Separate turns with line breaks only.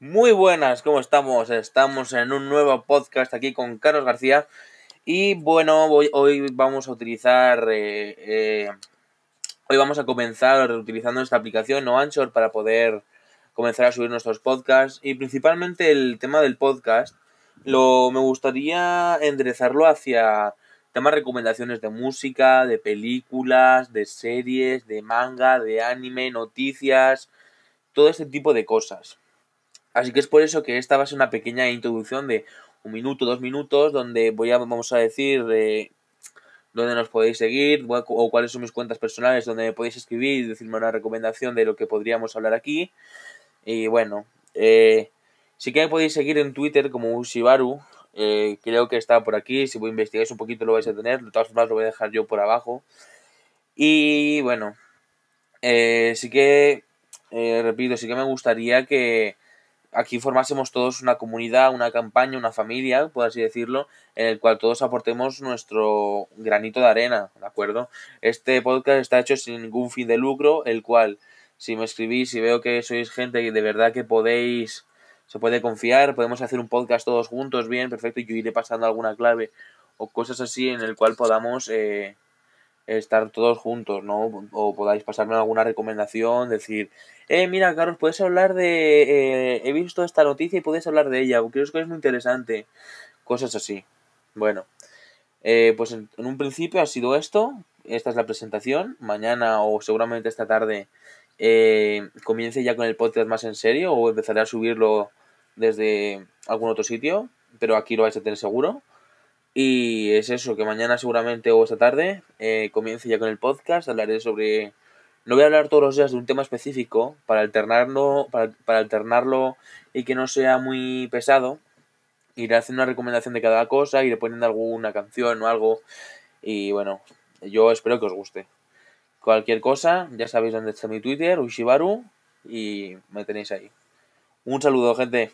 Muy buenas, ¿cómo estamos? Estamos en un nuevo podcast aquí con Carlos García. Y bueno, hoy vamos a utilizar. Eh, eh, hoy vamos a comenzar utilizando esta aplicación, no Anchor, para poder comenzar a subir nuestros podcasts. Y principalmente el tema del podcast, lo, me gustaría enderezarlo hacia temas recomendaciones de música, de películas, de series, de manga, de anime, noticias, todo este tipo de cosas. Así que es por eso que esta va a ser una pequeña introducción de un minuto, dos minutos, donde voy a, vamos a decir eh, dónde nos podéis seguir o cuáles son mis cuentas personales donde me podéis escribir y decirme una recomendación de lo que podríamos hablar aquí. Y bueno, eh, sí que me podéis seguir en Twitter como Ushibaru. Eh, creo que está por aquí. Si voy a investigar un poquito lo vais a tener. De todas formas lo voy a dejar yo por abajo. Y bueno, sí que, repito, sí que me gustaría que aquí formásemos todos una comunidad, una campaña, una familia, por así decirlo, en el cual todos aportemos nuestro granito de arena, ¿de acuerdo? Este podcast está hecho sin ningún fin de lucro, el cual, si me escribís y veo que sois gente de verdad que podéis, se puede confiar, podemos hacer un podcast todos juntos, bien, perfecto, y yo iré pasando alguna clave o cosas así en el cual podamos... Eh, estar todos juntos, ¿no? O podáis pasarme alguna recomendación, decir, eh, mira, Carlos, puedes hablar de... Eh, he visto esta noticia y puedes hablar de ella, creo que es muy interesante. Cosas así. Bueno, eh, pues en, un principio ha sido esto, esta es la presentación, mañana o seguramente esta tarde eh, comience ya con el podcast más en serio o empezaré a subirlo desde algún otro sitio, pero aquí lo vais a tener seguro. Y es eso, que mañana seguramente o esta tarde eh, comience ya con el podcast, hablaré sobre... No voy a hablar todos los días de un tema específico para alternarlo, para, alternarlo y que no sea muy pesado. Iré haciendo una recomendación de cada cosa, iré poniendo alguna canción o algo. Y bueno, yo espero que os guste. Cualquier cosa, ya sabéis dónde está mi Twitter, Ushibaru, y me tenéis ahí. Un saludo, gente.